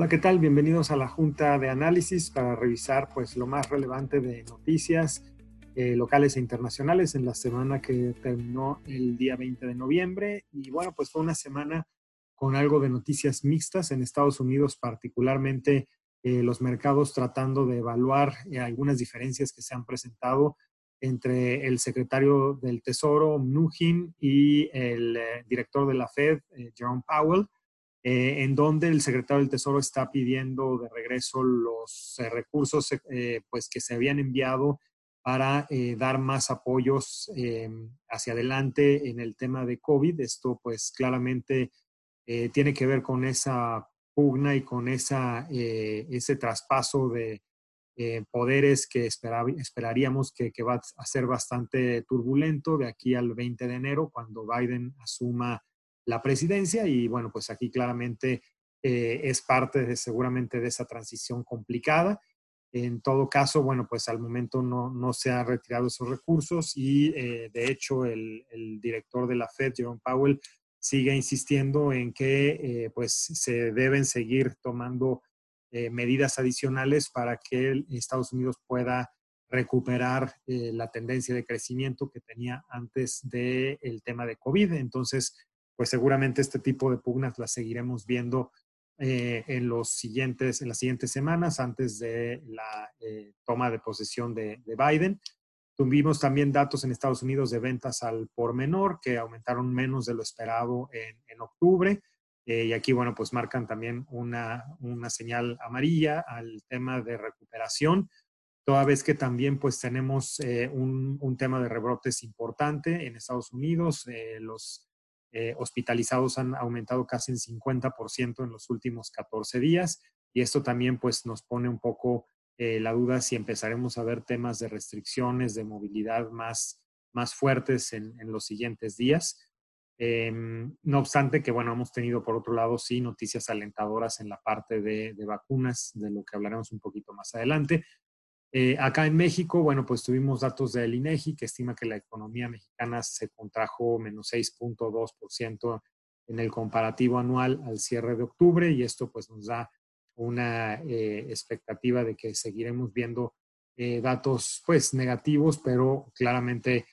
Hola, ¿qué tal? Bienvenidos a la Junta de Análisis para revisar pues, lo más relevante de noticias eh, locales e internacionales en la semana que terminó el día 20 de noviembre. Y bueno, pues fue una semana con algo de noticias mixtas en Estados Unidos, particularmente eh, los mercados tratando de evaluar eh, algunas diferencias que se han presentado entre el secretario del Tesoro, Mnuchin, y el director de la Fed, Jerome Powell eh, en donde el secretario del Tesoro está pidiendo de regreso los eh, recursos eh, pues que se habían enviado para dar más apoyos hacia adelante en el tema de COVID. Esto pues claramente tiene que ver con esa pugna y con esa, ese traspaso de poderes que esperaríamos que, que va a ser bastante turbulento de aquí al 20 de enero, cuando Biden asuma la presidencia y bueno, pues aquí claramente eh, es parte de, seguramente de esa transición complicada. En todo caso, bueno, pues al momento no, no se han retirado esos recursos y eh, de hecho el, director de la Fed, Jerome Powell, sigue insistiendo en que eh, pues se deben seguir tomando medidas adicionales para que Estados Unidos pueda recuperar la tendencia de crecimiento que tenía antes del el tema de COVID. Entonces, pues seguramente este tipo de pugnas las seguiremos viendo eh, en, los siguientes, en las siguientes semanas antes de la eh, toma de posesión de, Biden. Tuvimos también datos en Estados Unidos de ventas al por menor que aumentaron menos de lo esperado en, octubre. Eh, y aquí, bueno, pues marcan también una, una señal amarilla al tema de recuperación, toda vez que también pues tenemos un, un, tema de rebrotes importante en Estados Unidos. los eh, hospitalizados han aumentado casi en 50% en los últimos 14 días y esto también pues nos pone un poco eh, la duda si empezaremos a ver temas de restricciones de movilidad más, más fuertes en, los siguientes días. Em, no obstante que, bueno, hemos tenido por otro lado, sí, noticias alentadoras en la parte de, de, vacunas, de lo que hablaremos un poquito más adelante. Eh, acá en México, bueno, pues tuvimos datos del INEGI que estima que la economía mexicana se contrajo menos 6.2% en el comparativo anual al cierre de octubre y esto pues nos da una eh, expectativa de que seguiremos viendo eh, datos pues negativos, pero claramente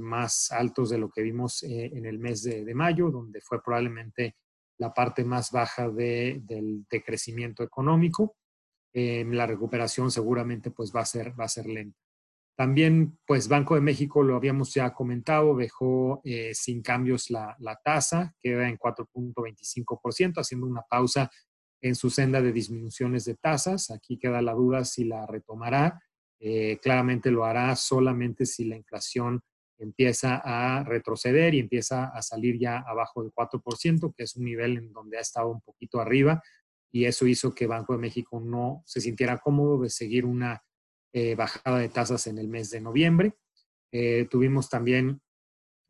más altos de lo que vimos en el mes de, mayo, donde fue probablemente la parte más baja del decrecimiento económico la recuperación seguramente pues va a ser, va a ser lenta. También, pues Banco de México, lo habíamos ya comentado, dejó eh, sin cambios la, la, tasa, queda en 4.25%, haciendo una pausa en su senda de disminuciones de tasas. Aquí queda la duda si la retomará. Eh, claramente lo hará solamente si la inflación empieza a retroceder y empieza a salir ya abajo del 4%, que es un nivel en donde ha estado un poquito arriba y eso hizo que Banco de México no se sintiera cómodo de seguir una eh, bajada de tasas en el mes de noviembre. Eh, tuvimos también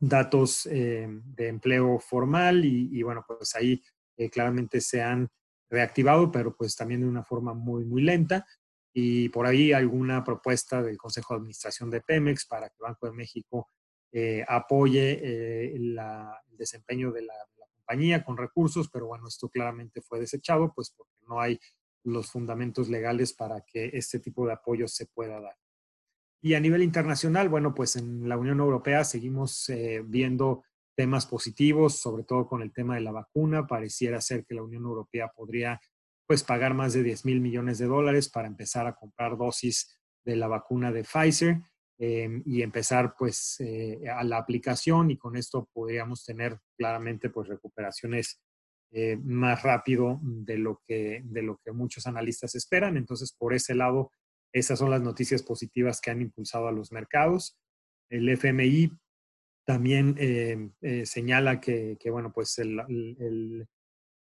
datos eh, de empleo formal y, bueno, pues ahí claramente se han reactivado, pero pues también de una forma muy, muy lenta. Y por ahí alguna propuesta del Consejo de Administración de Pemex para que Banco de México apoye el desempeño de la compañía con recursos, pero bueno, esto claramente fue desechado, pues porque no hay los fundamentos legales para que este tipo de apoyo se pueda dar. Y a nivel internacional, bueno, pues en la Unión Europea seguimos eh, viendo temas positivos, sobre todo con el tema de la vacuna. Pareciera ser que la Unión Europea podría pues pagar más de 10 mil millones de dólares para empezar a comprar dosis de la vacuna de Pfizer. Em, y empezar pues eh, a la aplicación y con esto podríamos tener claramente pues recuperaciones eh, más rápido de lo, que, de lo que muchos analistas esperan. Entonces, por ese lado, esas son las noticias positivas que han impulsado a los mercados. El FMI también em, eh, señala que, que, bueno, pues el, el,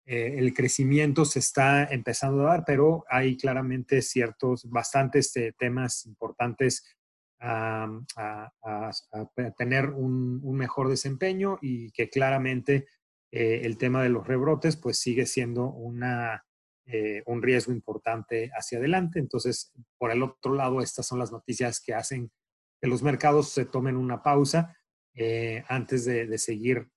el, crecimiento se está empezando a dar, pero hay claramente ciertos, bastantes temas importantes a, tener un, mejor desempeño y que claramente eh, el tema de los rebrotes pues sigue siendo una, eh, un riesgo importante hacia adelante. Entonces, por el otro lado, estas son las noticias que hacen que los mercados se tomen una pausa eh, antes de, de seguir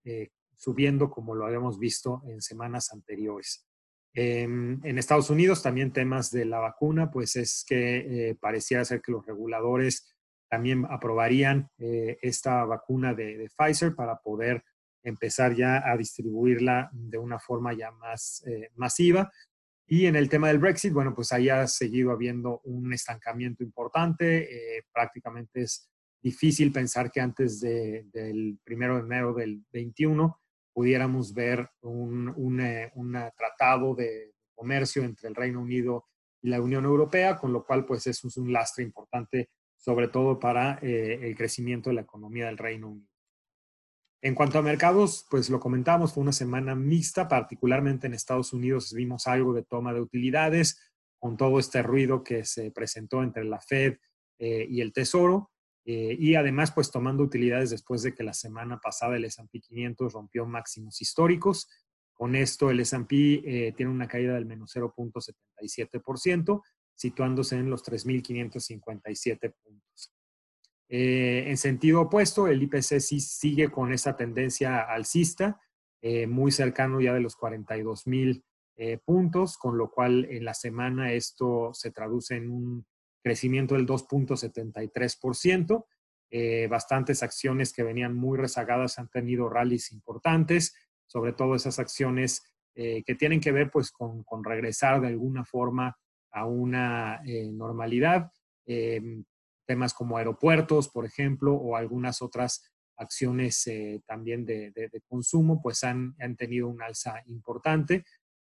subiendo como lo habíamos visto en semanas anteriores. Em, en Estados Unidos también temas de la vacuna, pues es que eh, pareciera ser que los reguladores también aprobarían eh, esta vacuna de, Pfizer para poder empezar ya a distribuirla de una forma ya más eh, masiva. Y en el tema del Brexit, bueno, pues ahí ha seguido habiendo un estancamiento importante. prácticamente es difícil pensar que antes del primero de enero del 21 pudiéramos ver un, eh, tratado de comercio entre el Reino Unido y la Unión Europea, con lo cual pues es un lastre importante, sobre todo para eh, el crecimiento de la economía del Reino Unido. En cuanto a mercados, pues lo comentamos, fue una semana mixta, particularmente en Estados Unidos vimos algo de toma de utilidades, con todo este ruido que se presentó entre la Fed eh, y el Tesoro. Eh, y además, pues tomando utilidades después de que la semana pasada el S&P 500 rompió máximos históricos. Con esto el S&P tiene una caída del menos 0.77%, situándose en los 3.557 puntos. Eh, en sentido opuesto, el IPC sí sigue con esa tendencia alcista, muy cercano ya de los 42.000 puntos, con lo cual en la semana esto se traduce en un crecimiento del 2.73%. Eh, bastantes acciones que venían muy rezagadas han tenido rallies importantes, sobre todo esas acciones eh, que tienen que ver pues con, regresar de alguna forma a una eh, normalidad. Em, temas como aeropuertos, por ejemplo, o algunas otras acciones también de, de, consumo, pues han, han tenido un alza importante.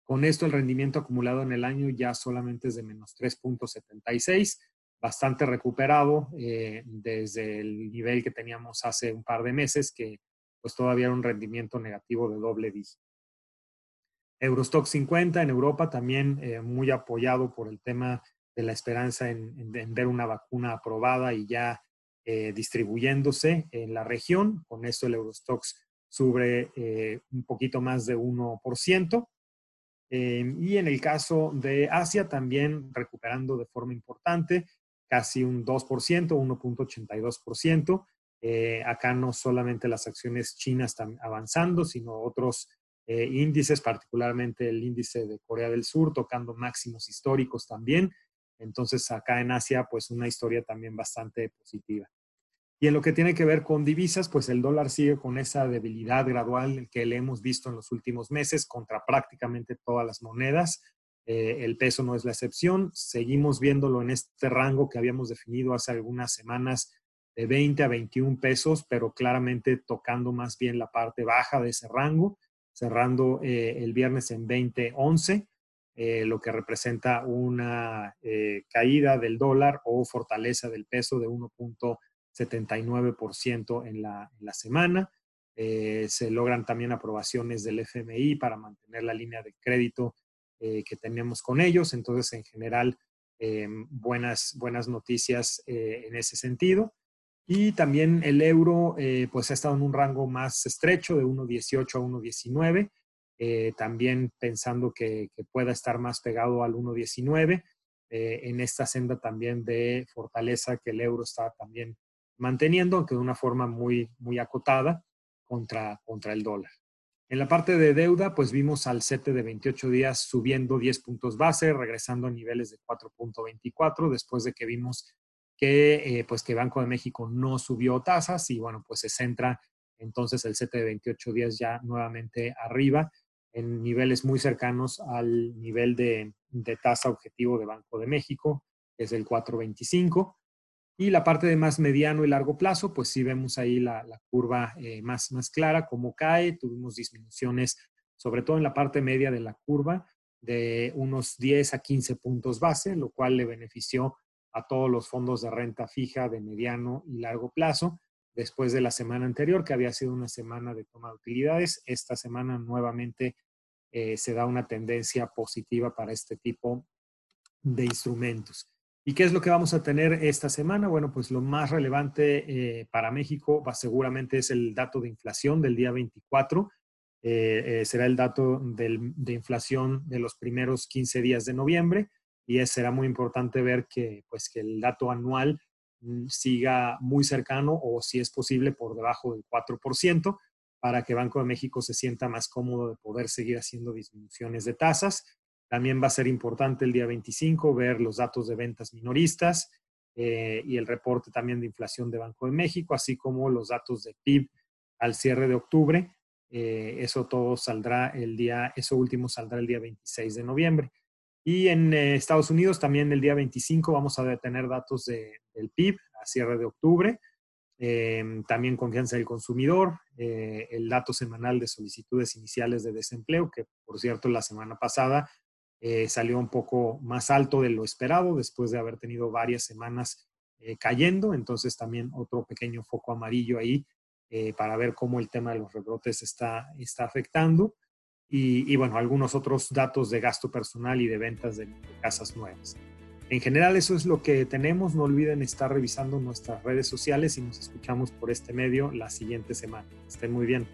Con esto el rendimiento acumulado en el año ya solamente es de menos 3.76, bastante recuperado eh, desde el nivel que teníamos hace un par de meses, que pues todavía era un rendimiento negativo de doble dígito. Eurostock 50 en Europa también eh, muy apoyado por el tema de la esperanza en, ver una vacuna aprobada y ya eh, distribuyéndose en la región. Con esto el Eurostox sube un poquito más de 1%. Em, y en el caso de Asia, también recuperando de forma importante, casi un 2%, 1.82%. Eh, acá no solamente las acciones chinas están avanzando, sino otros eh, índices, particularmente el índice de Corea del Sur, tocando máximos históricos también. Entonces, acá en Asia, pues una historia también bastante positiva. Y en lo que tiene que ver con divisas, pues el dólar sigue con esa debilidad gradual que le hemos visto en los últimos meses contra prácticamente todas las monedas. Eh, el peso no es la excepción. Seguimos viéndolo en este rango que habíamos definido hace algunas semanas de 20 a 21 pesos, pero claramente tocando más bien la parte baja de ese rango, cerrando eh, el viernes en 20.11, eh, lo que representa una caída del dólar o fortaleza del peso de 1. 79% en la, en la semana. Eh, se logran también aprobaciones del FMI para mantener la línea de crédito eh, que tenemos con ellos. Entonces, en general, eh, buenas, buenas noticias en ese sentido. Y también el euro, pues ha estado en un rango más estrecho de 1.18 a 1.19, también pensando que, que, pueda estar más pegado al 1.19. en esta senda también de fortaleza que el euro está también manteniendo, aunque de una forma muy, muy acotada contra, contra el dólar. En la parte de deuda, pues vimos al CETE de 28 días subiendo 10 puntos base, regresando a niveles de 4.24, después de que vimos que, eh, pues que Banco de México no subió tasas y bueno, pues se centra entonces el CETE de 28 días ya nuevamente arriba, en niveles muy cercanos al nivel de, de tasa objetivo de Banco de México, que es el 4.25. Y la parte de más mediano y largo plazo, pues sí vemos ahí la, curva eh, más, más clara, cómo cae. Tuvimos disminuciones, sobre todo en la parte media de la curva, de unos 10 a 15 puntos base, lo cual le benefició a todos los fondos de renta fija de mediano y largo plazo. Después de la semana anterior, que había sido una semana de toma de utilidades, esta semana nuevamente eh, se da una tendencia positiva para este tipo de instrumentos. ¿Y qué es lo que vamos a tener esta semana? Bueno, pues lo más relevante eh, para México seguramente es el dato de inflación del día 24. Eh, será el dato de inflación de los primeros 15 días de noviembre y será muy importante ver que, pues, que el dato anual mm, siga muy cercano o si es posible por debajo del 4% para que Banco de México se sienta más cómodo de poder seguir haciendo disminuciones de tasas También va a ser importante el día 25 ver los datos de ventas minoristas eh, y el reporte también de inflación de Banco de México, así como los datos de PIB al cierre de octubre. Eh, eso todo saldrá el día, eso último saldrá el día 26 de noviembre. Y en eh, Estados Unidos también el día 25 vamos a tener datos de, del PIB a cierre de octubre. también confianza del consumidor, el dato semanal de solicitudes iniciales de desempleo, que por cierto la semana pasada eh, salió un poco más alto de lo esperado después de haber tenido varias semanas eh, cayendo. Entonces también otro pequeño foco amarillo ahí eh, para ver cómo el tema de los rebrotes está, está afectando. Y, bueno, algunos otros datos de gasto personal y de ventas de casas nuevas. En general eso es lo que tenemos. No olviden estar revisando nuestras redes sociales y nos escuchamos por este medio la siguiente semana. Estén muy bien.